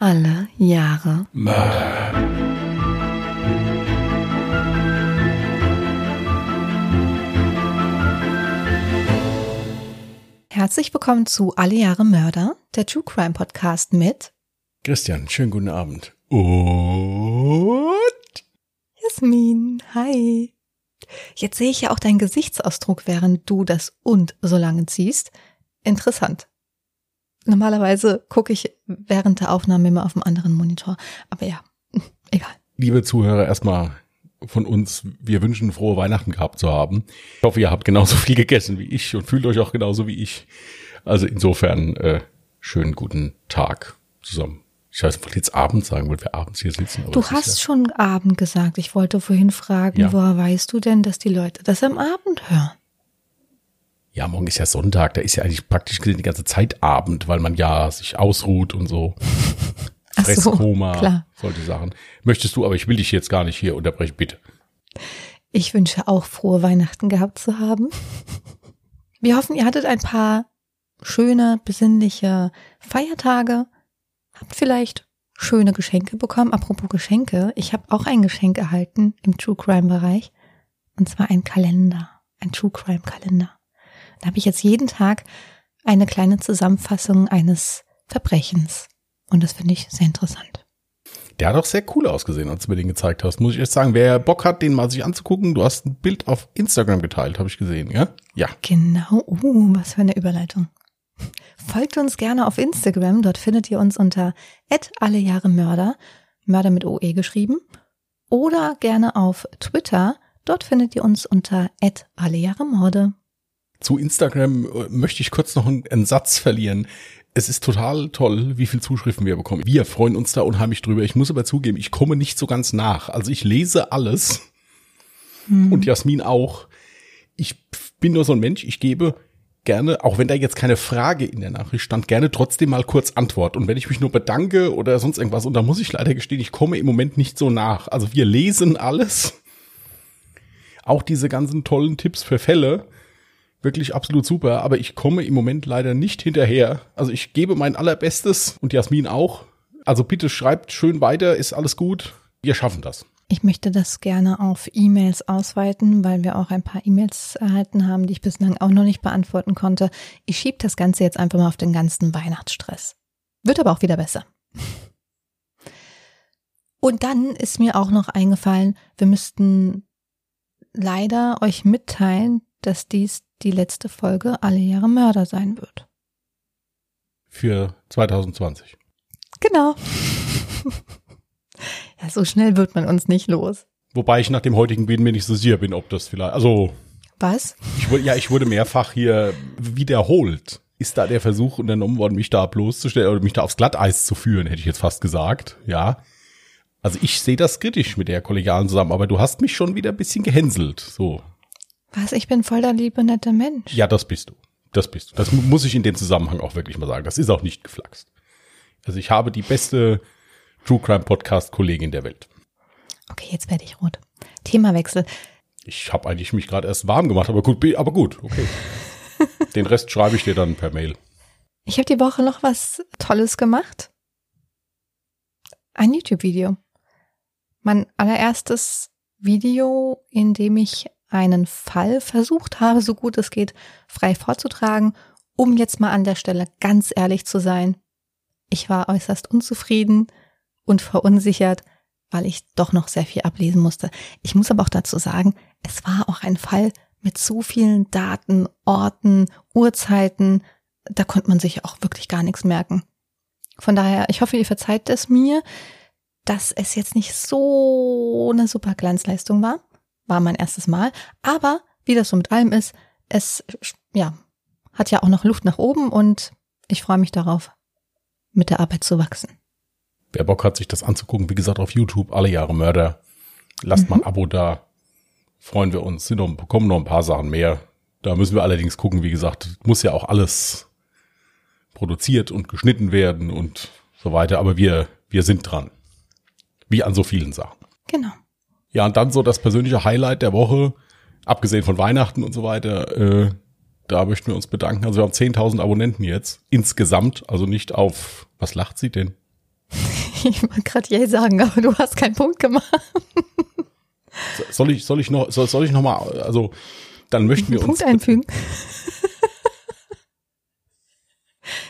Alle Jahre Mörder. Herzlich willkommen zu Alle Jahre Mörder, der True Crime Podcast mit Christian, schönen guten Abend. Und Jasmin. Hi. Jetzt sehe ich ja auch deinen Gesichtsausdruck, während du das und so lange ziehst. Interessant. Normalerweise gucke ich während der Aufnahme immer auf dem anderen Monitor. Aber ja, egal. liebe Zuhörer, erstmal von uns, wir wünschen frohe Weihnachten gehabt zu haben. Ich hoffe, ihr habt genauso viel gegessen wie ich und fühlt euch auch genauso wie ich. Also insofern äh, schönen guten Tag zusammen. Ich weiß, ich wollte jetzt Abend sagen, weil wir abends hier sitzen. Du hast schon Abend gesagt. Ich wollte vorhin fragen, Ja. woher weißt du denn, dass die Leute das am Abend hören? Ja, morgen ist ja Sonntag, da ist ja eigentlich praktisch gesehen die ganze Zeit Abend, weil man ja sich ausruht und so. Ach so, Fresskoma, klar. solche Sachen. Möchtest du, aber ich will dich jetzt gar nicht hier unterbrechen, bitte. Ich wünsche auch frohe Weihnachten gehabt zu haben. Wir hoffen, ihr hattet ein paar schöne, besinnliche Feiertage. Habt vielleicht schöne Geschenke bekommen. Apropos Geschenke, ich habe auch ein Geschenk erhalten im True Crime Bereich. Und zwar ein Kalender, ein True Crime Kalender. Da habe ich jetzt jeden Tag eine kleine Zusammenfassung eines Verbrechens. Und das finde ich sehr interessant. Der hat auch sehr cool ausgesehen, als du mir den gezeigt hast. Muss ich jetzt sagen, wer Bock hat, den mal sich anzugucken, du hast ein Bild auf Instagram geteilt, habe ich gesehen, ja? Ja. Genau, uh, was für eine Überleitung. Folgt uns gerne auf Instagram, dort findet ihr uns unter @allejahremörder, Mörder mit OE geschrieben, oder gerne auf Twitter, dort findet ihr uns unter @allejahremorde. Zu Instagram äh, möchte ich kurz noch einen, einen Satz verlieren. Es ist total toll, wie viel Zuschriften wir bekommen. Wir freuen uns da unheimlich drüber. Ich muss aber zugeben, ich komme nicht so ganz nach. Also ich lese alles und Jasmin auch. Ich bin nur so ein Mensch, ich gebe gerne, auch wenn da jetzt keine Frage in der Nachricht stand, gerne trotzdem mal kurz Antwort. Und wenn ich mich nur bedanke oder sonst irgendwas, und da muss ich leider gestehen, ich komme im Moment nicht so nach. Also wir lesen alles. Auch diese ganzen tollen Tipps für Fälle. Wirklich absolut super, aber ich komme im Moment leider nicht hinterher. Also ich gebe mein allerbestes und Jasmin auch. Also bitte schreibt schön weiter, ist alles gut. Wir schaffen das. Ich möchte das gerne auf E-Mails ausweiten, weil wir auch ein paar E-Mails erhalten haben, die ich bislang auch noch nicht beantworten konnte. Ich schiebe das Ganze jetzt einfach mal auf den ganzen Weihnachtsstress. Wird aber auch wieder besser. Und dann ist mir auch noch eingefallen, wir müssten leider euch mitteilen, dass dies die letzte Folge Alle Jahre Mörder sein wird. Für 2020. Genau. ja, so schnell wird man uns nicht los. Wobei ich nach dem heutigen Bild mir nicht so sicher bin, ob das vielleicht, also, Was? ich ja, ich wurde mehrfach hier wiederholt. Ist da der Versuch unternommen worden, mich da bloßzustellen oder mich da aufs Glatteis zu führen, hätte ich jetzt fast gesagt, ja. Also ich sehe das kritisch mit der kollegialen Zusammenarbeit. Du hast mich schon wieder ein bisschen gehänselt, so. Was? Ich bin voll der liebe, nette Mensch. Ja, das bist du. Das bist du. Das mu- muss ich in dem Zusammenhang auch wirklich mal sagen. Das ist auch nicht geflaxt. Also ich habe die beste True Crime Podcast Kollegin der Welt. Okay, jetzt werde ich rot. Themawechsel. Ich habe eigentlich mich gerade erst warm gemacht, aber gut, aber gut, okay. Den Rest schreibe ich dir dann per Mail. Ich habe die Woche noch was Tolles gemacht. Ein YouTube-Video. Mein allererstes Video, in dem ich einen Fall versucht habe, so gut es geht, frei vorzutragen, um jetzt mal an der Stelle ganz ehrlich zu sein. Ich war äußerst unzufrieden und verunsichert, weil ich doch noch sehr viel ablesen musste. Ich muss aber auch dazu sagen, es war auch ein Fall mit so vielen Daten, Orten, Uhrzeiten, da konnte man sich auch wirklich gar nichts merken. Von daher, ich hoffe, ihr verzeiht es mir, dass es jetzt nicht so eine super Glanzleistung war. War mein erstes Mal. Aber wie das so mit allem ist, es ja, hat ja auch noch Luft nach oben und ich freue mich darauf, mit der Arbeit zu wachsen. Wer Bock hat, sich das anzugucken, wie gesagt, auf YouTube, alle Jahre Mörder. Lasst mal ein Abo da. Freuen wir uns. Sind noch, kommen noch ein paar Sachen mehr. Da müssen wir allerdings gucken, wie gesagt, muss ja auch alles produziert und geschnitten werden und so weiter. Aber wir, wir sind dran. Wie an so vielen Sachen. Genau. Ja, und dann so das persönliche Highlight der Woche, abgesehen von Weihnachten und so weiter, äh, da möchten wir uns bedanken. Also wir haben 10.000 Abonnenten jetzt insgesamt, also nicht auf, was lacht sie denn? Ich wollte gerade je sagen, aber du hast keinen Punkt gemacht. Soll ich, soll ich noch, soll, soll ich noch mal, also dann möchten wir Punkt uns einfügen.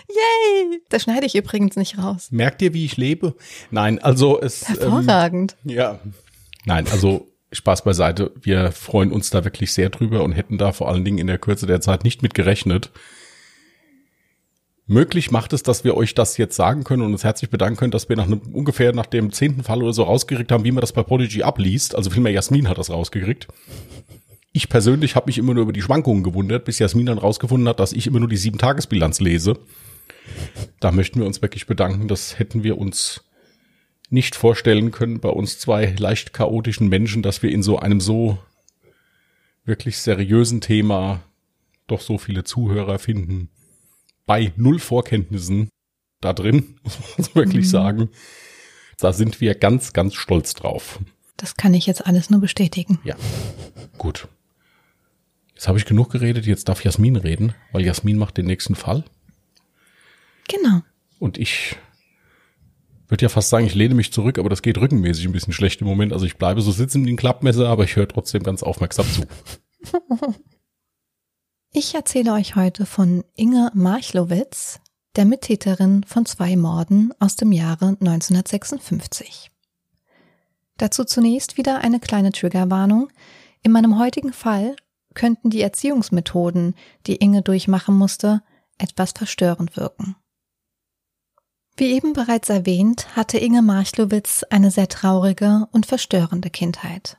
Yay! Das schneide ich übrigens nicht raus. Merkt ihr, wie ich lebe? Nein, also es. Hervorragend. Ähm, ja. Nein, also Spaß beiseite. Wir freuen uns da wirklich sehr drüber und hätten da vor allen Dingen in der Kürze der Zeit nicht mit gerechnet. Möglich macht es, dass wir euch das jetzt sagen können und uns herzlich bedanken können, dass wir nach einem, ungefähr nach dem zehnten Fall oder so rausgekriegt haben, wie man das bei Prodigy abliest. Also vielmehr Jasmin hat das rausgekriegt. Ich persönlich habe mich immer nur über die Schwankungen gewundert, bis Jasmin dann rausgefunden hat, dass ich immer nur die Sieben-Tages-Bilanz lese. Da möchten wir uns wirklich bedanken. Das hätten wir uns nicht vorstellen können bei uns zwei leicht chaotischen Menschen, dass wir in so einem so wirklich seriösen Thema doch so viele Zuhörer finden. Bei null Vorkenntnissen da drin, muss man so wirklich mhm. sagen. Da sind wir ganz, ganz stolz drauf. Das kann ich jetzt alles nur bestätigen. Ja, gut. Jetzt habe ich genug geredet, jetzt darf Jasmin reden, weil Jasmin macht den nächsten Fall. Genau. Und ich würde ja fast sagen, ich lehne mich zurück, aber das geht rückenmäßig ein bisschen schlecht im Moment. Also ich bleibe so sitzen wie ein Klappmesser, aber ich höre trotzdem ganz aufmerksam zu. Ich erzähle euch heute von Inge Marchlowitz, der Mittäterin von zwei Morden aus dem Jahre 1956. Dazu zunächst wieder eine kleine Triggerwarnung. In meinem heutigen Fall könnten die Erziehungsmethoden, die Inge durchmachen musste, etwas verstörend wirken. Wie eben bereits erwähnt, hatte Inge Marchlowitz eine sehr traurige und verstörende Kindheit.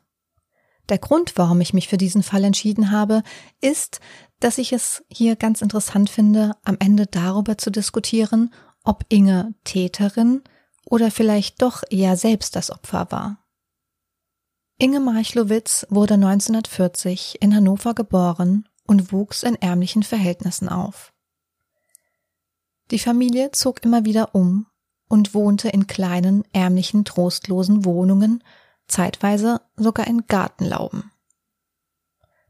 Der Grund, warum ich mich für diesen Fall entschieden habe, ist, dass ich es hier ganz interessant finde, am Ende darüber zu diskutieren, ob Inge Täterin oder vielleicht doch eher selbst das Opfer war. Inge Marchlowitz wurde 1940 in Hannover geboren und wuchs in ärmlichen Verhältnissen auf. Die Familie zog immer wieder um und wohnte in kleinen, ärmlichen, trostlosen Wohnungen, zeitweise sogar in Gartenlauben.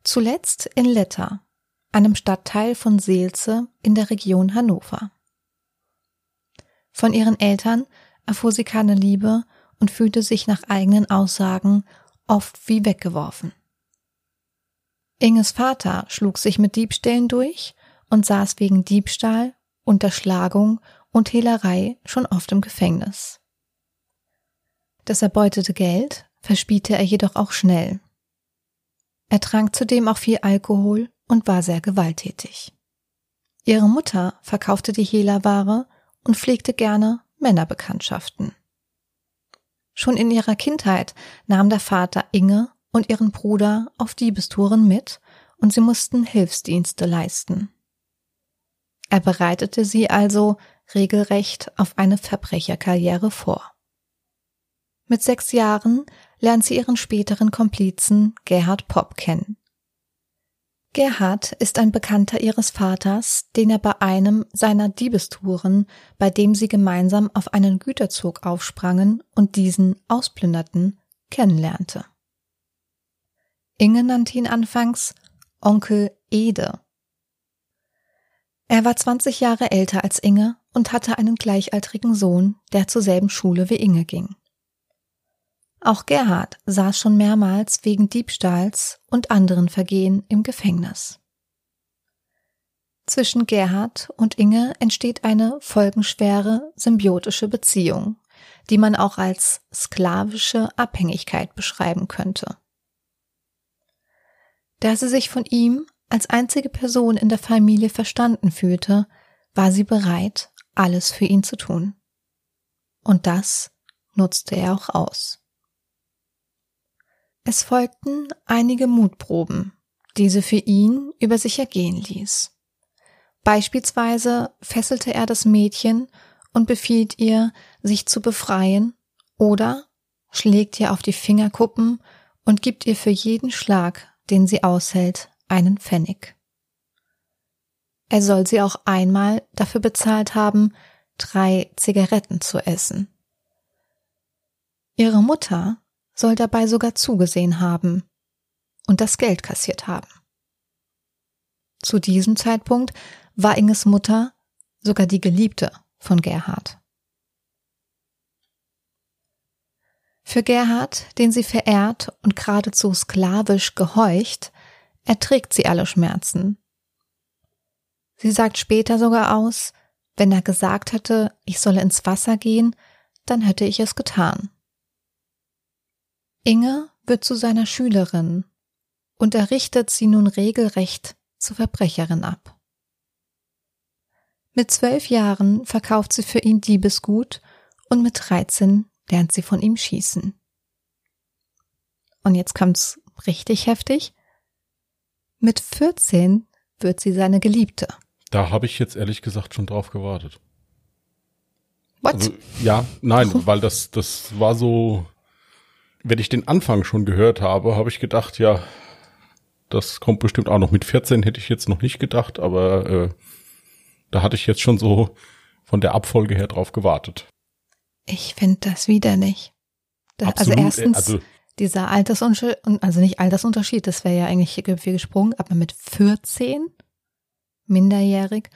Zuletzt in Letter, einem Stadtteil von Seelze in der Region Hannover. Von ihren Eltern erfuhr sie keine Liebe und fühlte sich nach eigenen Aussagen oft wie weggeworfen. Inges Vater schlug sich mit Diebstählen durch und saß wegen Diebstahl Unterschlagung und Hehlerei schon oft im Gefängnis. Das erbeutete Geld verspielte er jedoch auch schnell. Er trank zudem auch viel Alkohol und war sehr gewalttätig. Ihre Mutter verkaufte die Hehlerware und pflegte gerne Männerbekanntschaften. Schon in ihrer Kindheit nahm der Vater Inge und ihren Bruder auf Diebestouren mit und sie mussten Hilfsdienste leisten. Er bereitete sie also regelrecht auf eine Verbrecherkarriere vor. Mit sechs Jahren lernt sie ihren späteren Komplizen Gerhard Popp kennen. Gerhard ist ein Bekannter ihres Vaters, den er bei einem seiner Diebestouren, bei dem sie gemeinsam auf einen Güterzug aufsprangen und diesen ausplünderten, kennenlernte. Inge nannte ihn anfangs Onkel Ede er war 20 Jahre älter als Inge und hatte einen gleichaltrigen Sohn, der zur selben Schule wie Inge ging. Auch Gerhard saß schon mehrmals wegen Diebstahls und anderen Vergehen im Gefängnis. Zwischen Gerhard und Inge entsteht eine folgenschwere symbiotische Beziehung, die man auch als sklavische Abhängigkeit beschreiben könnte. Da sie sich von ihm als einzige Person in der Familie verstanden fühlte, war sie bereit, alles für ihn zu tun. Und das nutzte er auch aus. Es folgten einige Mutproben, die sie für ihn über sich ergehen ließ. Beispielsweise fesselte er das Mädchen und befiehlt ihr, sich zu befreien, oder schlägt ihr auf die Fingerkuppen und gibt ihr für jeden Schlag, den sie aushält, einen Pfennig. Er soll sie auch einmal dafür bezahlt haben, drei Zigaretten zu essen. Ihre Mutter soll dabei sogar zugesehen haben und das Geld kassiert haben. Zu diesem Zeitpunkt war Inges Mutter sogar die Geliebte von Gerhard. Für Gerhard, den sie verehrt und geradezu sklavisch gehorcht, erträgt sie alle Schmerzen. Sie sagt später sogar aus, wenn er gesagt hätte, ich solle ins Wasser gehen, dann hätte ich es getan. Inge wird zu seiner Schülerin und er richtet sie nun regelrecht zur Verbrecherin ab. Mit zwölf Jahren verkauft sie für ihn Diebesgut und mit dreizehn lernt sie von ihm schießen. Und jetzt kommt's richtig heftig. Mit 14 wird sie seine Geliebte. Da habe ich jetzt ehrlich gesagt schon drauf gewartet. What? Also, ja, nein, weil das, das war so, wenn ich den Anfang schon gehört habe, habe ich gedacht, ja, das kommt bestimmt auch noch. Mit 14 hätte ich jetzt noch nicht gedacht, aber äh, da hatte ich jetzt schon so von der Abfolge her drauf gewartet. Ich finde das widerlich. Da, also Absolut, erstens also- dieser Altersunterschied, also nicht Altersunterschied, das wäre ja eigentlich viel gesprungen, aber mit 14, minderjährig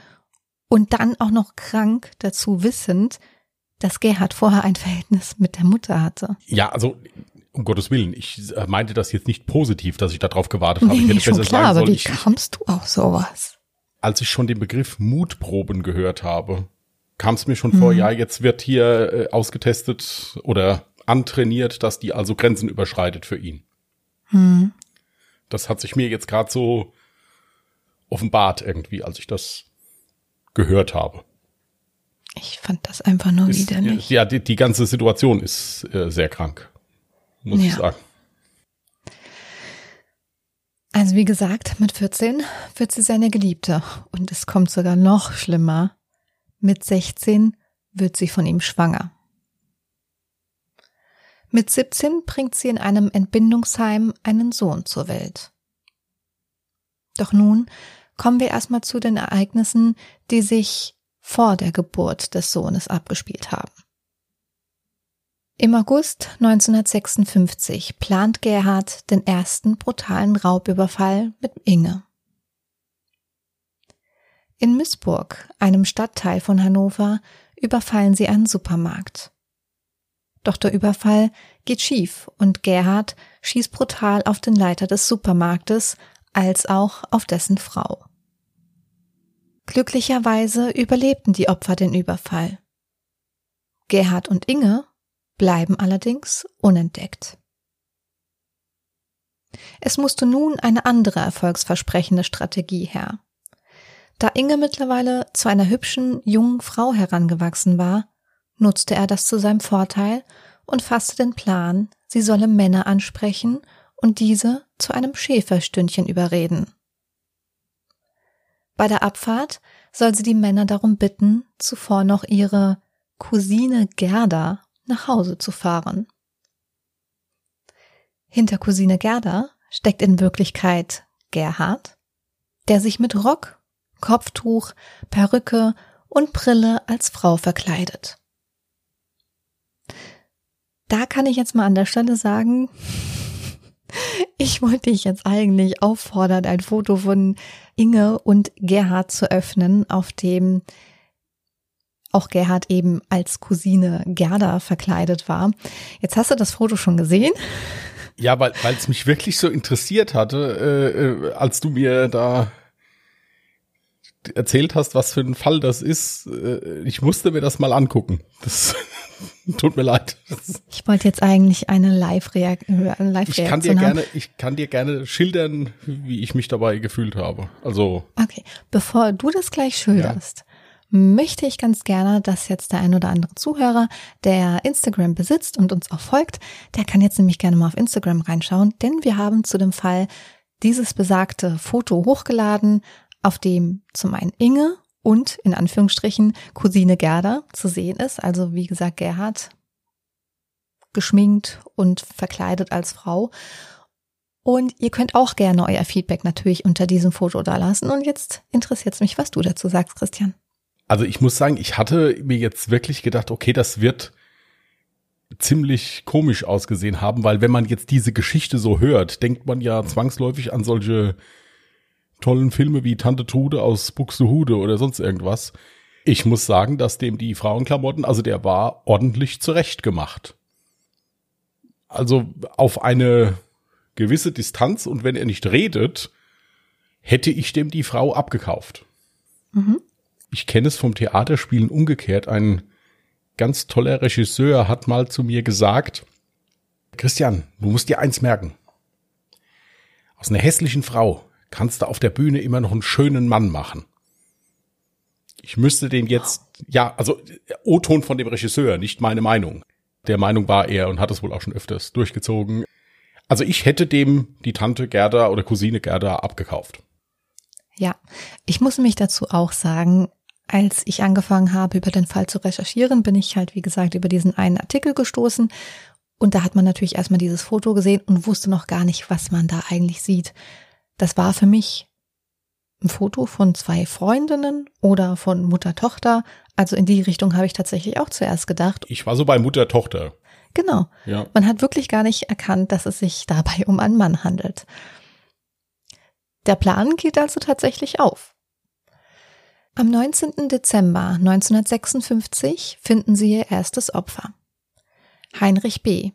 und dann auch noch krank dazu wissend, dass Gerhard vorher ein Verhältnis mit der Mutter hatte. Ja, also um Gottes Willen, ich äh, meinte das jetzt nicht positiv, dass ich darauf gewartet habe. Nee, ich hätte schon klar, sagen aber sollen, wie ich, kommst du auf sowas? als ich schon den Begriff Mutproben gehört habe, kam es mir schon vor, ja, jetzt wird hier äh, ausgetestet oder antrainiert, dass die also Grenzen überschreitet für ihn. Hm. Das hat sich mir jetzt gerade so offenbart irgendwie, als ich das gehört habe. Ich fand das einfach nur Ist, widerlich. ja, die, die ganze Situation ist äh, sehr krank, muss ich Ja. sagen. Also wie gesagt, mit 14 wird sie seine Geliebte und es kommt sogar noch schlimmer. Mit 16 wird sie von ihm schwanger. Mit 17 bringt sie in einem Entbindungsheim einen Sohn zur Welt. Doch nun kommen wir erstmal zu den Ereignissen, die sich vor der Geburt des Sohnes abgespielt haben. Im August 1956 plant Gerhard den ersten brutalen Raubüberfall mit Inge. In Missburg, einem Stadtteil von Hannover, überfallen sie einen Supermarkt. Doch der Überfall geht schief und Gerhard schießt brutal auf den Leiter des Supermarktes als auch auf dessen Frau. Glücklicherweise überlebten die Opfer den Überfall. Gerhard und Inge bleiben allerdings unentdeckt. Es musste nun eine andere erfolgsversprechende Strategie her. Da Inge mittlerweile zu einer hübschen, jungen Frau herangewachsen war, nutzte er das zu seinem Vorteil und fasste den Plan, sie solle Männer ansprechen und diese zu einem Schäferstündchen überreden. Bei der Abfahrt soll sie die Männer darum bitten, zuvor noch ihre Cousine Gerda nach Hause zu fahren. Hinter Cousine Gerda steckt in Wirklichkeit Gerhard, der sich mit Rock, Kopftuch, Perücke und Brille als Frau verkleidet. Da kann ich jetzt mal an der Stelle sagen, ich wollte dich jetzt eigentlich auffordern, ein Foto von Inge und Gerhard zu öffnen, auf dem auch Gerhard eben als Cousine Gerda verkleidet war. Jetzt hast du das Foto schon gesehen. Ja, weil es mich wirklich so interessiert hatte, äh, äh, als du mir da erzählt hast, was für ein Fall das ist. Äh, ich musste mir das mal angucken. Das tut mir leid. Ich wollte jetzt eigentlich eine Live-Reaktion eine Live ich kann dir haben. gerne, ich kann dir gerne schildern, wie ich mich dabei gefühlt habe. Also Okay, bevor du das gleich schilderst, möchte ich ganz gerne, dass jetzt der ein oder andere Zuhörer, der Instagram besitzt und uns auch folgt, der kann jetzt nämlich gerne mal auf Instagram reinschauen, denn wir haben zu dem Fall dieses besagte Foto hochgeladen, auf dem zum einen Inge und in Anführungsstrichen Cousine Gerda zu sehen ist. Also wie gesagt, Gerhard geschminkt und verkleidet als Frau. Und ihr könnt auch gerne euer Feedback natürlich unter diesem Foto da lassen. Und jetzt interessiert es mich, was du dazu sagst, Christian. Also ich muss sagen, ich hatte mir jetzt wirklich gedacht, okay, das wird ziemlich komisch ausgesehen haben, weil wenn man jetzt diese Geschichte so hört, denkt man ja zwangsläufig an solche tollen Filme wie Tante Trude aus Buxtehude oder sonst irgendwas. Ich muss sagen, dass dem die Frauenklamotten, also der war ordentlich zurecht gemacht. Also auf eine gewisse Distanz und wenn er nicht redet, hätte ich dem die Frau abgekauft. Mhm. Ich kenne es vom Theaterspielen umgekehrt. Ein ganz toller Regisseur hat mal zu mir gesagt, Christian, du musst dir eins merken. Aus einer hässlichen Frau kannst du auf der Bühne immer noch einen schönen Mann machen. Ich müsste den jetzt, ja, also O-Ton von dem Regisseur, nicht meine Meinung. Der Meinung war er und hat es wohl auch schon öfters durchgezogen. Also ich hätte dem die Tante Gerda oder Cousine Gerda abgekauft. Ja, ich muss mich dazu auch sagen, als ich angefangen habe, über den Fall zu recherchieren, bin ich halt, wie gesagt, über diesen einen Artikel gestoßen. Und da hat man natürlich erstmal dieses Foto gesehen und wusste noch gar nicht, was man da eigentlich sieht. Das war für mich ein Foto von zwei Freundinnen oder von Mutter-Tochter. Also in die Richtung habe ich tatsächlich auch zuerst gedacht. Ich war so bei Mutter-Tochter. Genau. Ja. Man hat wirklich gar nicht erkannt, dass es sich dabei um einen Mann handelt. Der Plan geht also tatsächlich auf. Am 19. Dezember 1956 finden sie ihr erstes Opfer. Heinrich B.,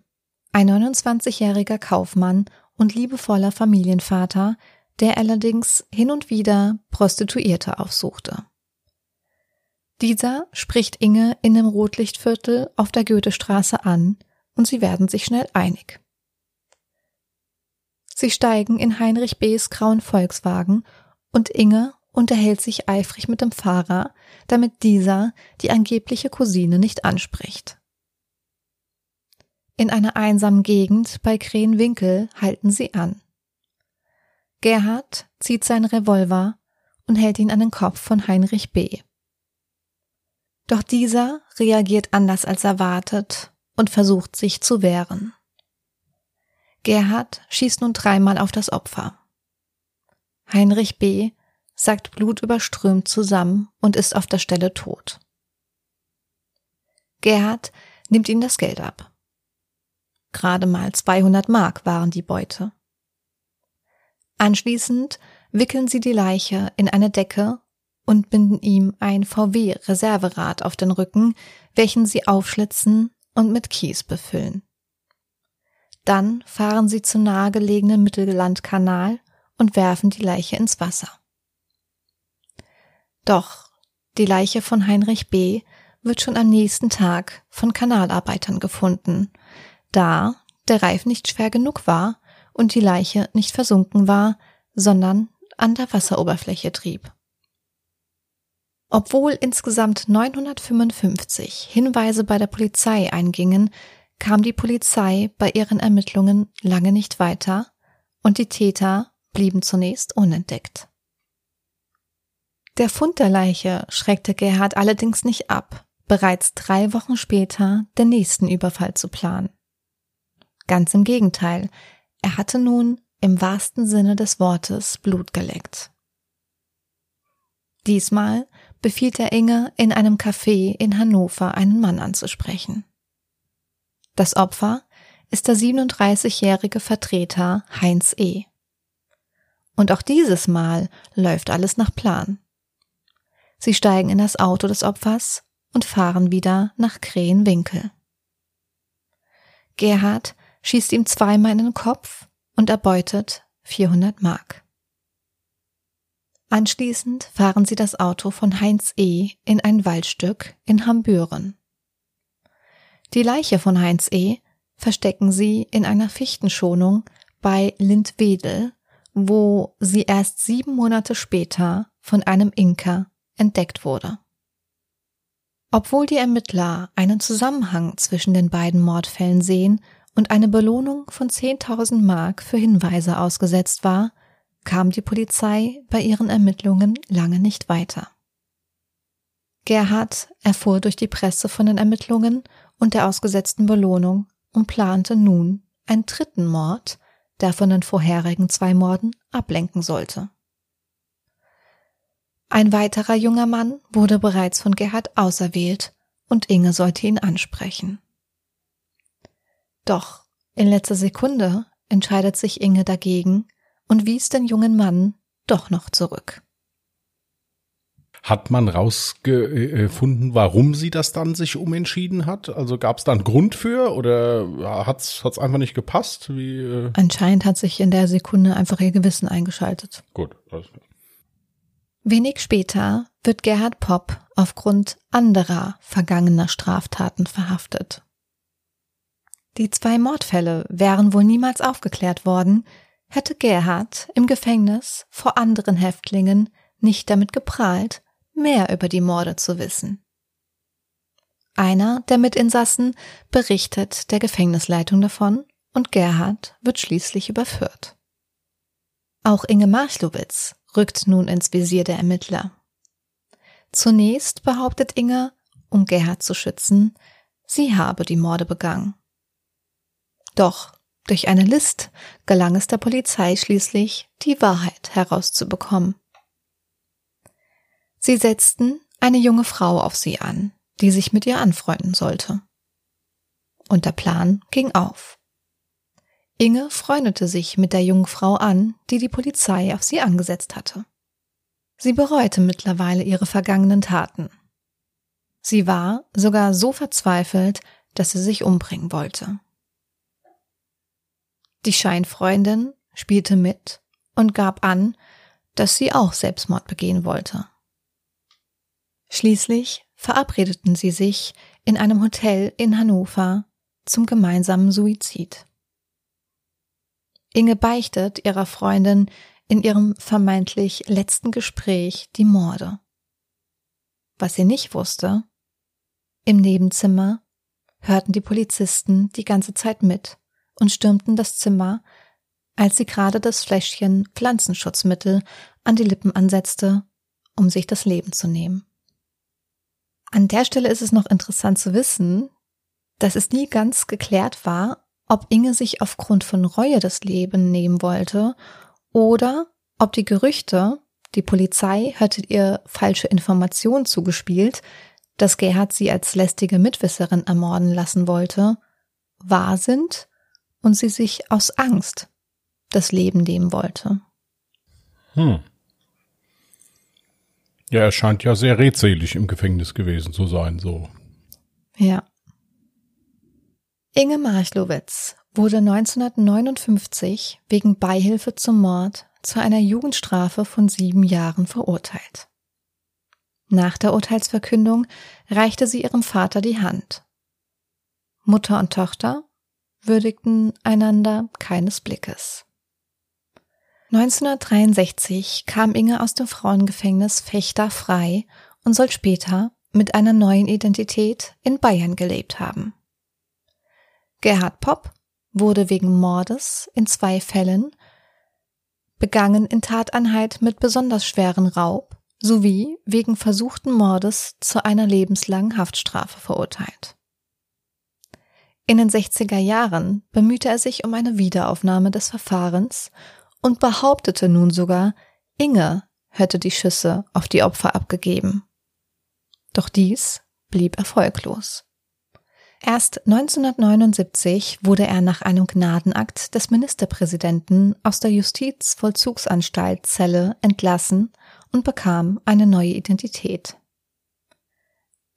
ein 29-jähriger Kaufmann und liebevoller Familienvater, der allerdings hin und wieder Prostituierte aufsuchte. Dieser spricht Inge in dem Rotlichtviertel auf der Goethestraße an und sie werden sich schnell einig. Sie steigen in Heinrich B.s grauen Volkswagen und Inge unterhält sich eifrig mit dem Fahrer, damit dieser die angebliche Cousine nicht anspricht. In einer einsamen Gegend bei Krähenwinkel halten sie an. Gerhard zieht seinen Revolver und hält ihn an den Kopf von Heinrich B. Doch dieser reagiert anders als erwartet und versucht sich zu wehren. Gerhard schießt nun dreimal auf das Opfer. Heinrich B. sackt blutüberströmt zusammen und ist auf der Stelle tot. Gerhard nimmt ihm das Geld ab. Gerade mal 200 Mark waren die Beute. Anschließend wickeln sie die Leiche in eine Decke und binden ihm ein VW-Reserverad auf den Rücken, welchen sie aufschlitzen und mit Kies befüllen. Dann fahren sie zum nahegelegenen Mittellandkanal und werfen die Leiche ins Wasser. Doch die Leiche von Heinrich B. wird schon am nächsten Tag von Kanalarbeitern gefunden, da der Reif nicht schwer genug war und die Leiche nicht versunken war, sondern an der Wasseroberfläche trieb. Obwohl insgesamt 955 Hinweise bei der Polizei eingingen, kam die Polizei bei ihren Ermittlungen lange nicht weiter und die Täter blieben zunächst unentdeckt. Der Fund der Leiche schreckte Gerhard allerdings nicht ab, bereits drei Wochen später den nächsten Überfall zu planen. Ganz im Gegenteil, er hatte nun im wahrsten Sinne des Wortes Blut geleckt. Diesmal befiehlt er Inge, in einem Café in Hannover einen Mann anzusprechen. Das Opfer ist der 37-jährige Vertreter Heinz E. Und auch dieses Mal läuft alles nach Plan. Sie steigen in das Auto des Opfers und fahren wieder nach Krähenwinkel. Gerhard schießt ihm zweimal in den Kopf und erbeutet 400 Mark. Anschließend fahren sie das Auto von Heinz E. in ein Waldstück in Hambüren. Die Leiche von Heinz E. verstecken sie in einer Fichtenschonung bei Lindwedel, wo sie erst sieben Monate später von einem Inka entdeckt wurde. Obwohl die Ermittler einen Zusammenhang zwischen den beiden Mordfällen sehen und eine Belohnung von 10.000 Mark für Hinweise ausgesetzt war, kam die Polizei bei ihren Ermittlungen lange nicht weiter. Gerhard erfuhr durch die Presse von den Ermittlungen und der ausgesetzten Belohnung und plante nun einen dritten Mord, der von den vorherigen zwei Morden ablenken sollte. Ein weiterer junger Mann wurde bereits von Gerhard auserwählt und Inge sollte ihn ansprechen. Doch in letzter Sekunde entscheidet sich Inge dagegen und wies den jungen Mann doch noch zurück. Hat man rausgefunden, warum sie das dann sich umentschieden hat? Also gab es da einen Grund für oder hat es einfach nicht gepasst? Wie, äh Anscheinend hat sich in der Sekunde einfach ihr Gewissen eingeschaltet. Gut. Wenig später wird Gerhard Popp aufgrund anderer vergangener Straftaten verhaftet. Die zwei Mordfälle wären wohl niemals aufgeklärt worden, hätte Gerhard im Gefängnis vor anderen Häftlingen nicht damit geprahlt, mehr über die Morde zu wissen. Einer der Mitinsassen berichtet der Gefängnisleitung davon und Gerhard wird schließlich überführt. Auch Inge Marchlowitz rückt nun ins Visier der Ermittler. Zunächst behauptet Inge, um Gerhard zu schützen, sie habe die Morde begangen. Doch durch eine List gelang es der Polizei schließlich, die Wahrheit herauszubekommen. Sie setzten eine junge Frau auf sie an, die sich mit ihr anfreunden sollte. Und der Plan ging auf. Inge freundete sich mit der jungen Frau an, die die Polizei auf sie angesetzt hatte. Sie bereute mittlerweile ihre vergangenen Taten. Sie war sogar so verzweifelt, dass sie sich umbringen wollte. Die Scheinfreundin spielte mit und gab an, dass sie auch Selbstmord begehen wollte. Schließlich verabredeten sie sich in einem Hotel in Hannover zum gemeinsamen Suizid. Inge beichtet ihrer Freundin in ihrem vermeintlich letzten Gespräch die Morde. Was sie nicht wusste, im Nebenzimmer hörten die Polizisten die ganze Zeit mit und stürmten das Zimmer, als sie gerade das Fläschchen Pflanzenschutzmittel an die Lippen ansetzte, um sich das Leben zu nehmen. An der Stelle ist es noch interessant zu wissen, dass es nie ganz geklärt war, ob Inge sich aufgrund von Reue das Leben nehmen wollte oder ob die Gerüchte, die Polizei hatte ihr falsche Informationen zugespielt, dass Gerhard sie als lästige Mitwisserin ermorden lassen wollte, wahr sind und sie sich aus Angst das Leben nehmen wollte. Hm. Ja, er scheint ja sehr redselig im Gefängnis gewesen zu sein, so. Ja. Inge Marchlowitz wurde 1959 wegen Beihilfe zum Mord zu einer Jugendstrafe von sieben Jahren verurteilt. Nach der Urteilsverkündung reichte sie ihrem Vater die Hand. Mutter und Tochter würdigten einander keines Blickes. 1963 kam Inge aus dem Frauengefängnis Fechter frei und soll später mit einer neuen Identität in Bayern gelebt haben. Gerhard Popp wurde wegen Mordes in zwei Fällen, begangen in Tateinheit mit besonders schweren Raub sowie wegen versuchten Mordes zu einer lebenslangen Haftstrafe verurteilt. In den 60er Jahren bemühte er sich um eine Wiederaufnahme des Verfahrens und behauptete nun sogar, Inge hätte die Schüsse auf die Opfer abgegeben. Doch dies blieb erfolglos. Erst 1979 wurde er nach einem Gnadenakt des Ministerpräsidenten aus der Justizvollzugsanstalt Zelle entlassen und bekam eine neue Identität.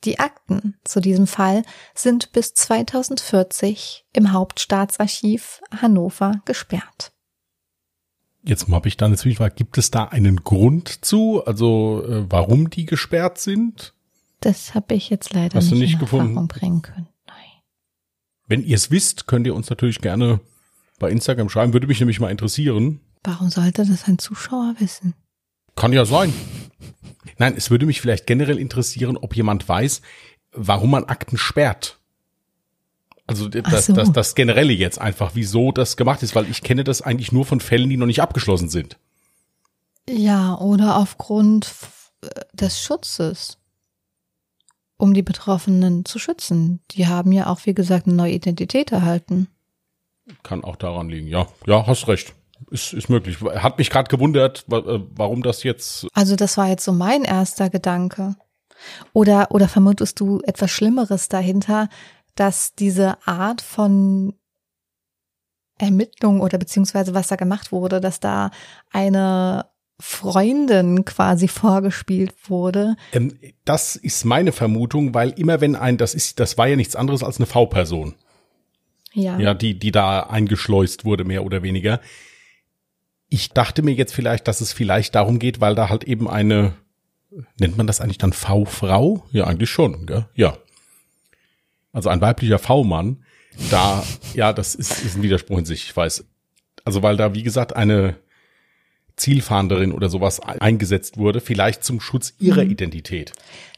Die Akten zu diesem Fall sind bis 2040 im Hauptstaatsarchiv Hannover gesperrt. Jetzt habe ich dann eine Zwischenfrage. Gibt es da einen Grund zu, also äh, warum die gesperrt sind? Das habe ich jetzt leider Hast nicht, du nicht gefunden? Bringen können. Nein. Wenn ihr es wisst, könnt ihr uns natürlich gerne bei Instagram schreiben. Würde mich nämlich mal interessieren. Warum sollte das ein Zuschauer wissen? Kann ja sein. Nein, es würde mich vielleicht generell interessieren, ob jemand weiß, warum man Akten sperrt. Also das, so. das, das Generelle jetzt einfach, wieso das gemacht ist, weil ich kenne das eigentlich nur von Fällen, die noch nicht abgeschlossen sind. Ja, oder aufgrund f- des Schutzes. Um die Betroffenen zu schützen. Die haben ja auch, wie gesagt, eine neue Identität erhalten. Kann auch daran liegen. Ja, ja, hast recht. Ist, ist möglich. Hat mich gerade gewundert, äh, warum das jetzt. Also das war jetzt so mein erster Gedanke. Oder, oder vermutest du etwas Schlimmeres dahinter, dass diese Art von Ermittlung oder beziehungsweise was da gemacht wurde, dass da eine Freundin quasi vorgespielt wurde. Ähm, das ist meine Vermutung, weil immer wenn ein, das ist, das war ja nichts anderes als eine V-Person. Ja. Ja, die, die da eingeschleust wurde, mehr oder weniger. Ich dachte mir jetzt vielleicht, dass es vielleicht darum geht, weil da halt eben eine, nennt man das eigentlich dann V-Frau? Ja, eigentlich schon, gell? Ja. Also ein weiblicher V-Mann, da, ja, das ist, ist ein Widerspruch in sich, ich weiß. Also weil da, wie gesagt, eine Zielfahnderin oder sowas eingesetzt wurde, vielleicht zum Schutz ihrer Mhm. Identität.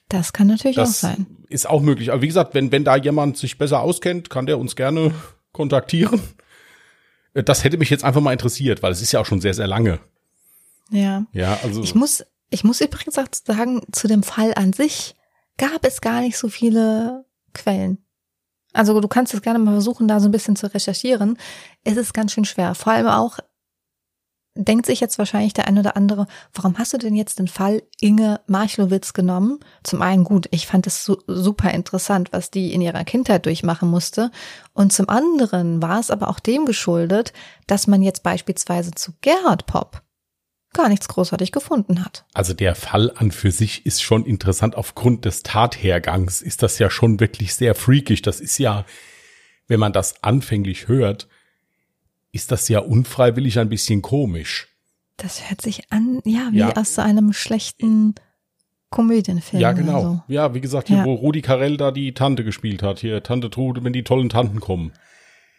Das kann natürlich Das auch sein. ist auch möglich. Aber wie gesagt, wenn, wenn da jemand sich besser auskennt, kann der uns gerne kontaktieren. Das hätte mich jetzt einfach mal interessiert, weil es ist ja auch schon sehr, sehr lange. Ja. Ja, also. Ich muss, ich muss übrigens auch sagen, zu dem Fall an sich gab es gar nicht so viele Quellen. Also du kannst es gerne mal versuchen, da so ein bisschen zu recherchieren. Es ist ganz schön schwer. Vor allem auch denkt sich jetzt wahrscheinlich der ein oder andere, warum hast du denn jetzt den Fall Inge Marchlowitz genommen? Zum einen gut, ich fand es su super interessant, was die in ihrer Kindheit durchmachen musste. Und zum anderen war es aber auch dem geschuldet, dass man jetzt beispielsweise zu Gerhard Popp gar nichts großartig gefunden hat. Also der Fall an für sich ist schon interessant. Aufgrund des Tathergangs ist das ja schon wirklich sehr freakig. Das ist ja, wenn man das anfänglich hört, ist das ja unfreiwillig ein bisschen komisch. Das hört sich an, ja, wie Ja. aus so einem schlechten Komödienfilm. ja, genau. so. Ja, wie gesagt, hier, Ja. wo Rudi Carell da die Tante gespielt hat. Hier, Tante Trude, wenn die tollen Tanten kommen.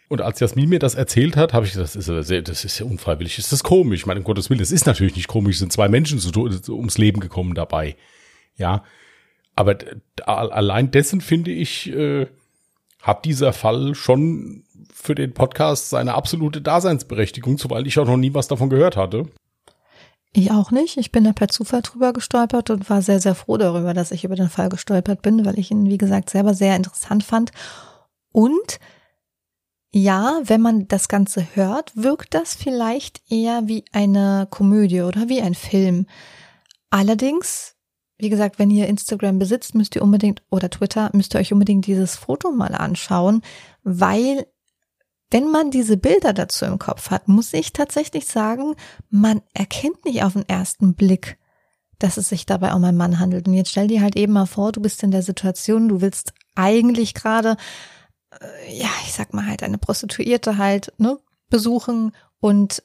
Und als Jasmin mir das erzählt hat, habe ich gesagt, das ist, ja sehr, das ist ja unfreiwillig. Ist das komisch? Ich meine, um Gottes Willen, das ist natürlich nicht komisch. Es sind zwei Menschen zu, ums Leben gekommen dabei. Ja. Aber allein dessen finde ich, äh, hat dieser Fall schon für den Podcast seine absolute Daseinsberechtigung, weil ich auch noch nie was davon gehört hatte. Ich auch nicht. Ich bin da per Zufall drüber gestolpert und war sehr, sehr froh darüber, dass ich über den Fall gestolpert bin, weil ich ihn, wie gesagt, selber sehr interessant fand. Und ja, wenn man das Ganze hört, wirkt das vielleicht eher wie eine Komödie oder wie ein Film. Allerdings, wie gesagt, wenn ihr Instagram besitzt, müsst ihr unbedingt oder Twitter, müsst ihr euch unbedingt dieses Foto mal anschauen, weil wenn man diese Bilder dazu im Kopf hat, muss ich tatsächlich sagen, man erkennt nicht auf den ersten Blick, dass es sich dabei um einen Mann handelt. Und jetzt stell dir halt eben mal vor, du bist in der Situation, du willst eigentlich gerade, äh, ja, ich sag mal halt eine Prostituierte halt, ne, besuchen und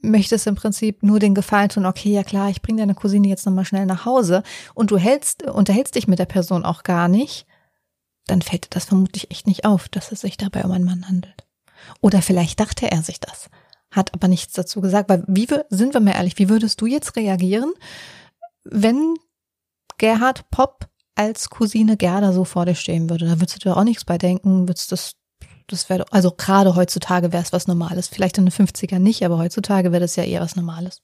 möchtest im Prinzip nur den Gefallen tun, okay, ja klar, ich bringe deine Cousine jetzt nochmal schnell nach Hause und du hältst, unterhältst dich mit der Person auch gar nicht, dann fällt das vermutlich echt nicht auf, dass es sich dabei um einen Mann handelt. Oder vielleicht dachte er sich das, hat aber nichts dazu gesagt, weil wie sind wir mal ehrlich, wie würdest du jetzt reagieren, wenn Gerhard Popp als Cousine Gerda so vor dir stehen würde? Da würdest du dir auch nichts bei denken, würdest das das wäre also gerade heutzutage wäre es was Normales. Vielleicht in den 50ern nicht, aber heutzutage wäre das ja eher was Normales.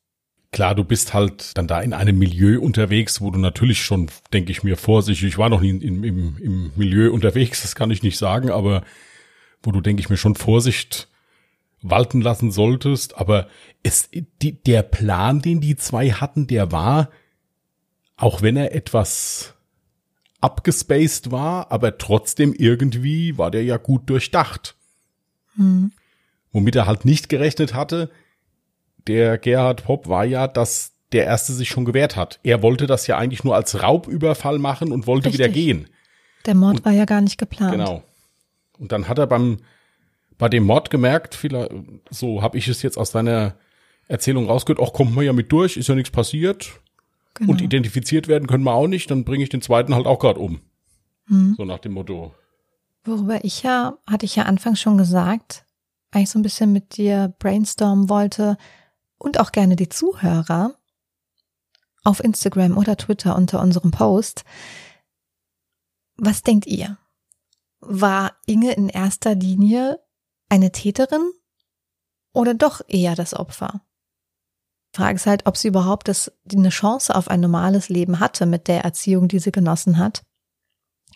Klar, du bist halt dann da in einem Milieu unterwegs, wo du natürlich schon, denke ich mir, vorsichtig, ich war noch nie im, im, im Milieu unterwegs, das kann ich nicht sagen, aber wo du, denke ich mir, schon Vorsicht walten lassen solltest. Aber es, die, der Plan, den die zwei hatten, der war, auch wenn er etwas abgespaced war, aber trotzdem irgendwie war der ja gut durchdacht. Hm. Womit er halt nicht gerechnet hatte, der Gerhard Popp war ja, dass der erste sich schon gewehrt hat. Er wollte das ja eigentlich nur als Raubüberfall machen und wollte Richtig. wieder gehen. Der Mord war ja gar nicht geplant. Genau. Und dann hat er beim bei dem Mord gemerkt, vielleicht, so habe ich es jetzt aus deiner Erzählung rausgehört, ach, kommt man ja mit durch, ist ja nichts passiert. Genau. Und identifiziert werden können wir auch nicht, dann bringe ich den zweiten halt auch gerade um. Hm. So nach dem Motto. Worüber ich ja, hatte ich ja anfangs schon gesagt, eigentlich so ein bisschen mit dir brainstormen wollte und auch gerne die Zuhörer auf Instagram oder Twitter unter unserem Post. Was denkt ihr? War Inge in erster Linie eine Täterin oder doch eher das Opfer? Frage ist halt, ob sie überhaupt das, eine Chance auf ein normales Leben hatte mit der Erziehung, die sie genossen hat,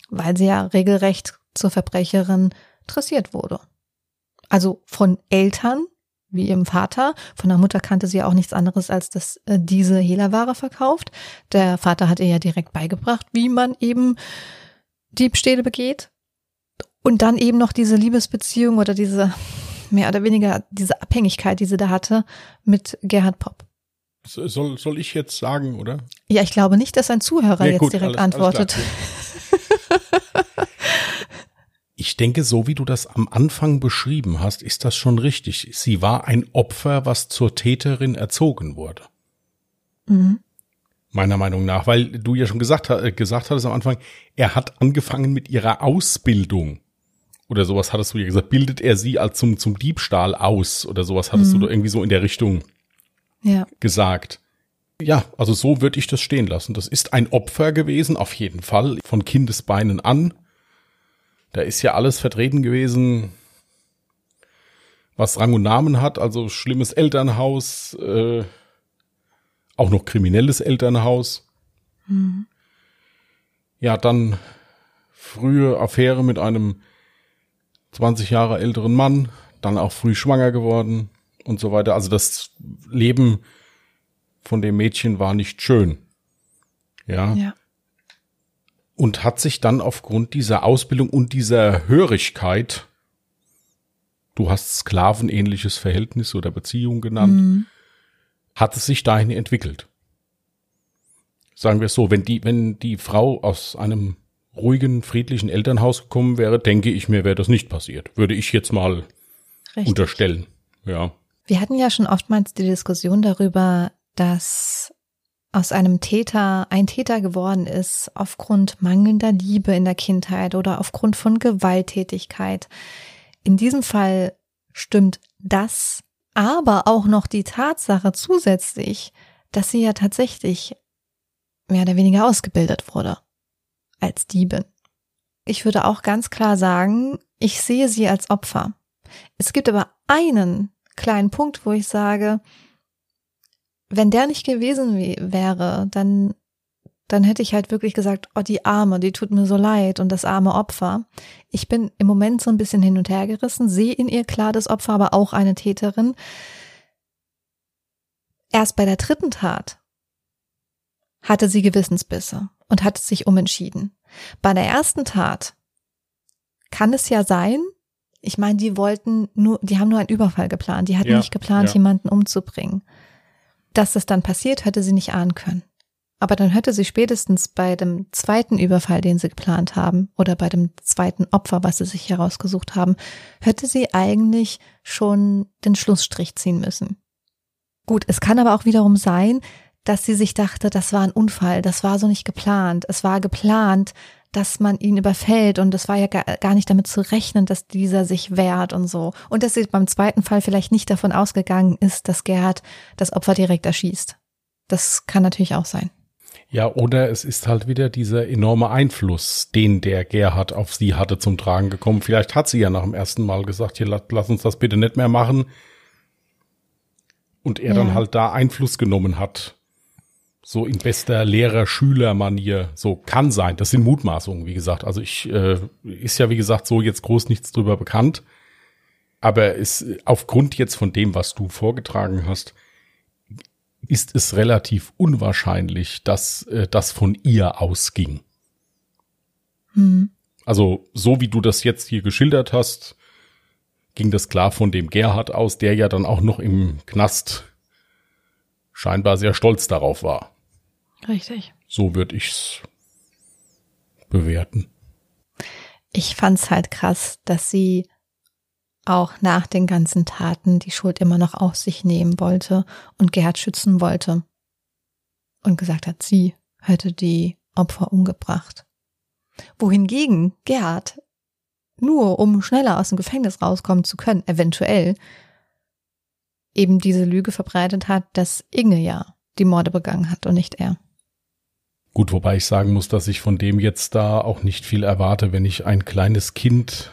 weil sie ja regelrecht zur Verbrecherin dressiert wurde. Also von Eltern, wie ihrem Vater. Von der Mutter kannte sie ja auch nichts anderes, als dass äh, diese Hehlerware verkauft. Der Vater hat ihr ja direkt beigebracht, wie man eben Diebstähle begeht. Und dann eben noch diese Liebesbeziehung oder diese mehr oder weniger diese Abhängigkeit, die sie da hatte mit Gerhard Popp. Soll, soll ich jetzt sagen, oder? Ja, ich glaube nicht, dass ein Zuhörer jetzt gut, direkt alles- alles antwortet. Ich denke, so wie du das am Anfang beschrieben hast, ist das schon richtig. Sie war ein Opfer, was zur Täterin erzogen wurde. Mhm. Meiner Meinung nach, weil du ja schon gesagt, äh, gesagt hattest am Anfang, er hat angefangen mit ihrer Ausbildung. Oder sowas hattest du ja gesagt, bildet er sie als zum, zum Diebstahl aus oder sowas hattest du da irgendwie so in der Richtung Ja. gesagt. Ja, also so würde ich das stehen lassen. Das ist ein Opfer gewesen, auf jeden Fall, von Kindesbeinen an. Da ist ja alles vertreten gewesen, was Rang und Namen hat, also schlimmes Elternhaus, äh, auch noch kriminelles Elternhaus. Ja, dann frühe Affäre mit einem 20 Jahre älteren Mann, dann auch früh schwanger geworden und so weiter. Also das Leben von dem Mädchen war nicht schön. Ja. Ja. Und hat sich dann aufgrund dieser Ausbildung und dieser Hörigkeit, du hast sklavenähnliches Verhältnis oder Beziehung genannt, Mhm. hat es sich dahin entwickelt. Sagen wir es so, wenn die, wenn die Frau aus einem ruhigen, friedlichen Elternhaus gekommen wäre, denke ich mir, wäre das nicht passiert. Würde ich jetzt mal Richtig. unterstellen. Ja. Wir hatten ja schon oftmals die Diskussion darüber, dass aus einem Täter ein Täter geworden ist aufgrund mangelnder Liebe in der Kindheit oder aufgrund von Gewalttätigkeit. In diesem Fall stimmt das, aber auch noch die Tatsache zusätzlich, dass sie ja tatsächlich mehr oder weniger ausgebildet wurde als Diebin. Ich würde auch ganz klar sagen, ich sehe sie als Opfer. Es gibt aber einen kleinen Punkt, wo ich sage, wenn der nicht gewesen wä- wäre, dann, dann hätte ich halt wirklich gesagt, oh, die Arme, die tut mir so leid und das arme Opfer. Ich bin im Moment so ein bisschen hin und her gerissen, sehe in ihr klar das Opfer, aber auch eine Täterin. Erst bei der dritten Tat hatte sie Gewissensbisse und hatte sich umentschieden. Bei der ersten Tat kann es ja sein, ich meine, die wollten nur, die haben nur einen Überfall geplant. Die hatten Ja, nicht geplant, ja. jemanden umzubringen. Dass das dann passiert, hätte sie nicht ahnen können. Aber dann hätte sie spätestens bei dem zweiten Überfall, den sie geplant haben, oder bei dem zweiten Opfer, was sie sich herausgesucht haben, hätte sie eigentlich schon den Schlussstrich ziehen müssen. Gut, es kann aber auch wiederum sein, dass sie sich dachte, das war ein Unfall, das war so nicht geplant. Es war geplant, dass man ihn überfällt und es war ja gar, nicht damit zu rechnen, dass dieser sich wehrt und so. Und dass sie beim zweiten Fall vielleicht nicht davon ausgegangen ist, dass Gerhard das Opfer direkt erschießt. Das kann natürlich auch sein. Ja, oder es ist halt wieder dieser enorme Einfluss, den der Gerhard auf sie hatte zum Tragen gekommen. Vielleicht hat sie ja nach dem ersten Mal gesagt, hier, lass, lass uns das bitte nicht mehr machen. Und er Ja. dann halt da Einfluss genommen hat. So in bester Lehrer-Schüler-Manier. So kann sein. Das sind Mutmaßungen, wie gesagt. Also ich, äh, ist ja, wie gesagt, so jetzt groß nichts drüber bekannt. Aber es, aufgrund jetzt von dem, was du vorgetragen hast, ist es relativ unwahrscheinlich, dass äh, das von ihr ausging. Hm. Also so wie du das jetzt hier geschildert hast, ging das klar von dem Gerhard aus, der ja dann auch noch im Knast scheinbar sehr stolz darauf war. Richtig. So würde ich's bewerten. Ich fand's halt krass, dass sie auch nach den ganzen Taten die Schuld immer noch auf sich nehmen wollte und Gerhard schützen wollte. Und gesagt hat, sie hätte die Opfer umgebracht. Wohingegen Gerhard, nur um schneller aus dem Gefängnis rauskommen zu können, eventuell, eben diese Lüge verbreitet hat, dass Inge ja die Morde begangen hat und nicht er. Gut, wobei ich sagen muss, dass ich von dem jetzt da auch nicht viel erwarte, wenn ich ein kleines Kind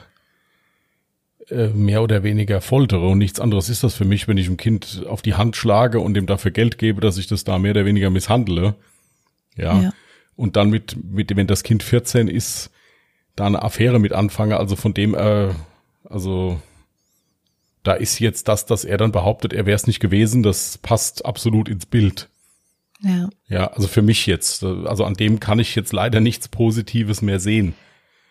äh, mehr oder weniger foltere und nichts anderes ist das für mich, wenn ich ein Kind auf die Hand schlage und ihm dafür Geld gebe, dass ich das da mehr oder weniger misshandle. Ja. Ja. Und dann mit, mit, wenn das Kind 14 ist, da eine Affäre mit anfange, also von dem, äh, also da ist jetzt das, dass er dann behauptet, er wäre es nicht gewesen, das passt absolut ins Bild. Ja. Ja, also für mich jetzt, also an dem kann ich jetzt leider nichts Positives mehr sehen.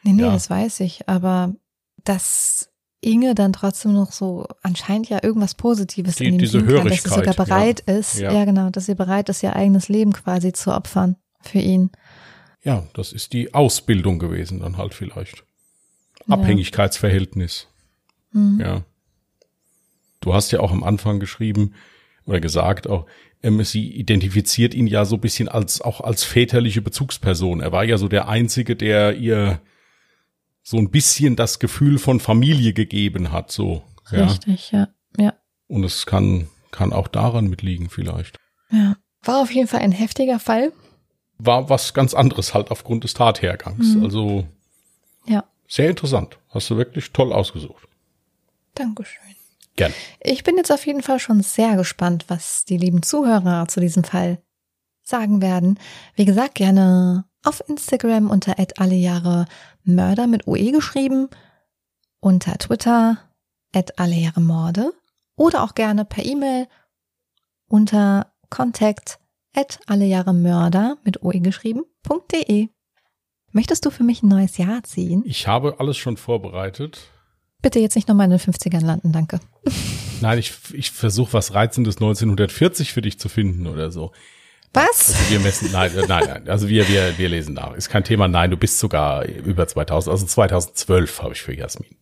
Nee, nee, Ja. das weiß ich. Aber dass Inge dann trotzdem noch so anscheinend ja irgendwas Positives Die- in ihm diese sehen kann, dass sie Hörigkeit, sogar bereit ist, Ja. ja. genau, dass sie bereit ist, ihr eigenes Leben quasi zu opfern für ihn. Ja, das ist die Ausbildung gewesen dann halt vielleicht. Abhängigkeitsverhältnis. Mhm. Ja. Du hast ja auch am Anfang geschrieben oder gesagt auch, ähm, sie identifiziert ihn ja so ein bisschen als auch als väterliche Bezugsperson. Er war ja so der Einzige, der ihr so ein bisschen das Gefühl von Familie gegeben hat, so. Ja. Richtig, ja. Ja. Und es kann, kann auch daran mitliegen vielleicht. Ja. War auf jeden Fall ein heftiger Fall. War was ganz anderes halt aufgrund des Tathergangs. Mhm. Also Ja. sehr interessant. Hast du wirklich toll ausgesucht. Dankeschön. Gerne. Ich bin jetzt auf jeden Fall schon sehr gespannt, was die lieben Zuhörer zu diesem Fall sagen werden. Wie gesagt, gerne auf Instagram unter alle Jahre Mörder mit OE geschrieben, unter Twitter alle Jahre Morde oder auch gerne per E-Mail unter contact alle Jahre Mörder mit OE geschrieben.de. Möchtest du für mich ein neues Jahr ziehen? Ich habe alles schon vorbereitet. Bitte jetzt nicht nochmal in den 50ern landen, danke. Nein, ich, ich versuche was Reizendes 1940 für dich zu finden oder so. Was? Also wir messen, nein, äh, nein, nein. Also wir, wir, wir lesen nach. Ist kein Thema. Nein, du bist sogar über 2000. Also 2012 habe ich für Jasmin.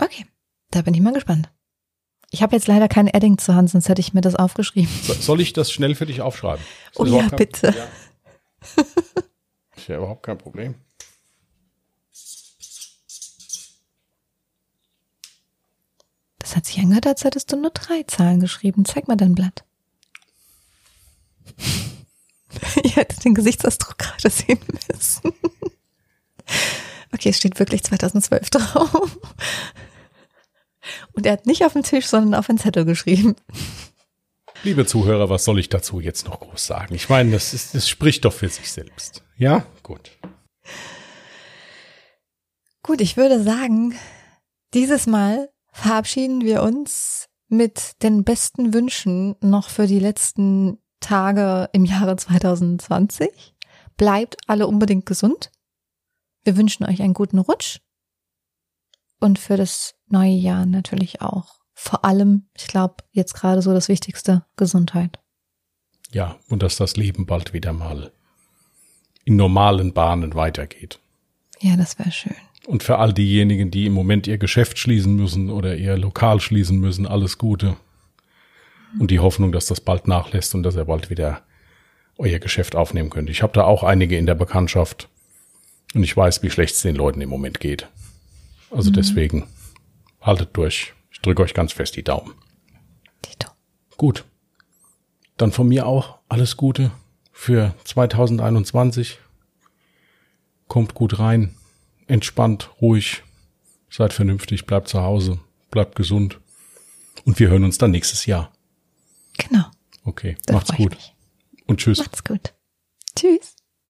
Okay, da bin ich mal gespannt. Ich habe jetzt leider kein Edding zur Hand, sonst hätte ich mir das aufgeschrieben. So, soll ich das schnell für dich aufschreiben? Ist Oh ja, kein- bitte. Ja. Ist ja überhaupt kein Problem. Das hat sich angehört, als hättest du nur drei Zahlen geschrieben. Zeig mal dein Blatt. Ihr hättet den Gesichtsausdruck gerade sehen müssen. Okay, es steht wirklich 2012 drauf. Und er hat nicht auf den Tisch, sondern auf einen Zettel geschrieben. Liebe Zuhörer, was soll ich dazu jetzt noch groß sagen? Ich meine, das, ist, das spricht doch für sich selbst. Ja, gut. Gut, ich würde sagen, dieses Mal verabschieden wir uns mit den besten Wünschen noch für die letzten Tage im Jahre 2020. Bleibt alle unbedingt gesund. Wir wünschen euch einen guten Rutsch. Und für das neue Jahr natürlich auch. Vor allem, ich glaube, jetzt gerade so das Wichtigste, Gesundheit. Ja, und dass das Leben bald wieder mal in normalen Bahnen weitergeht. Ja, das wäre schön. Und für all diejenigen, die im Moment ihr Geschäft schließen müssen oder ihr Lokal schließen müssen, alles Gute. Und die Hoffnung, dass das bald nachlässt und dass ihr bald wieder euer Geschäft aufnehmen könnt. Ich habe da auch einige in der Bekanntschaft und ich weiß, wie schlecht es den Leuten im Moment geht. Also deswegen haltet durch. Ich drücke euch ganz fest die Daumen. Tito. Gut. Dann von mir auch alles Gute für 2021. Kommt gut rein, entspannt, ruhig, seid vernünftig, bleibt zu Hause, bleibt gesund. Und wir hören uns dann nächstes Jahr. Genau. Okay, Da macht's gut und tschüss. Macht's gut. Tschüss.